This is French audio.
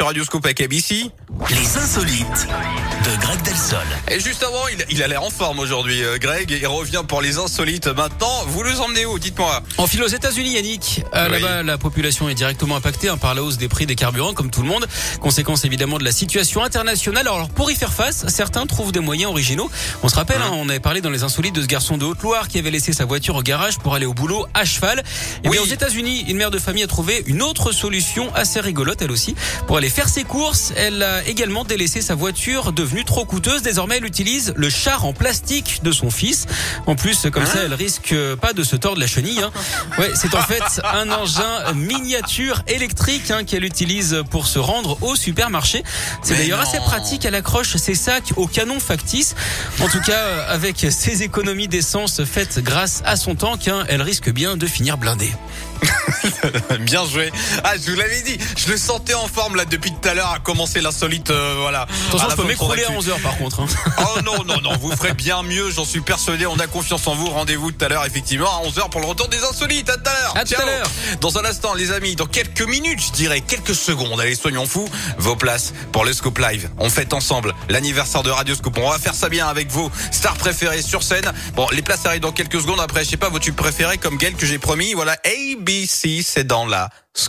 sur Radio Scoop avec ABC. Les insolites de Greg Delsol. Et juste avant, il, il a l'air en forme aujourd'hui, euh, Greg. Il revient pour les insolites. Maintenant, vous nous emmenez où Dites-moi? On file aux États-Unis, Yannick. Euh, Oui. Là-bas, la population est directement impactée hein, par la hausse des prix des carburants, comme tout le monde. Conséquence évidemment de la situation internationale. Alors, pour y faire face, certains trouvent des moyens originaux. On se rappelle, hein, on avait parlé dans les insolites de ce garçon de Haute-Loire qui avait laissé sa voiture au garage pour aller au boulot à cheval. Et Oui. bien, aux États-Unis, une mère de famille a trouvé une autre solution assez rigolote, elle aussi. Pour aller faire ses courses, elle a également délaissé sa voiture devenue trop coûteuse. Désormais, elle utilise le char en plastique de son fils. En plus, comme ça, elle risque pas de se tordre la chenille. Hein. Ouais, c'est en fait un engin miniature électrique hein, qu'elle utilise pour se rendre au supermarché. C'est d'ailleurs assez pratique. Elle accroche ses sacs au canon factice. En tout cas, euh, avec ses économies d'essence faites grâce à son tank, hein, elle risque bien de finir blindée. Bien joué. Ah, je vous l'avais dit. Je le sentais en forme là depuis tout à l'heure à commencer l'insolite. euh, voilà. Attention, je peux m'écrouler à actu. 11 heures par contre. hein. Oh non, non, non, vous ferez bien mieux, j'en suis persuadé, on a confiance en vous. Rendez-vous tout à l'heure, effectivement, à 11h pour le retour des insolites. À tout à l'heure. À tout à l'heure. Dans un instant, les amis, dans quelques minutes, je dirais quelques secondes, allez, soignons fous, vos places pour le Scoop Live. On fête ensemble l'anniversaire de Radio Scoop. On va faire ça bien avec vos stars préférées sur scène. Bon, les places arrivent dans quelques secondes. Après, je sais pas, vos tubes préférés comme Gail que j'ai promis. Voilà, ABC, c'est dans la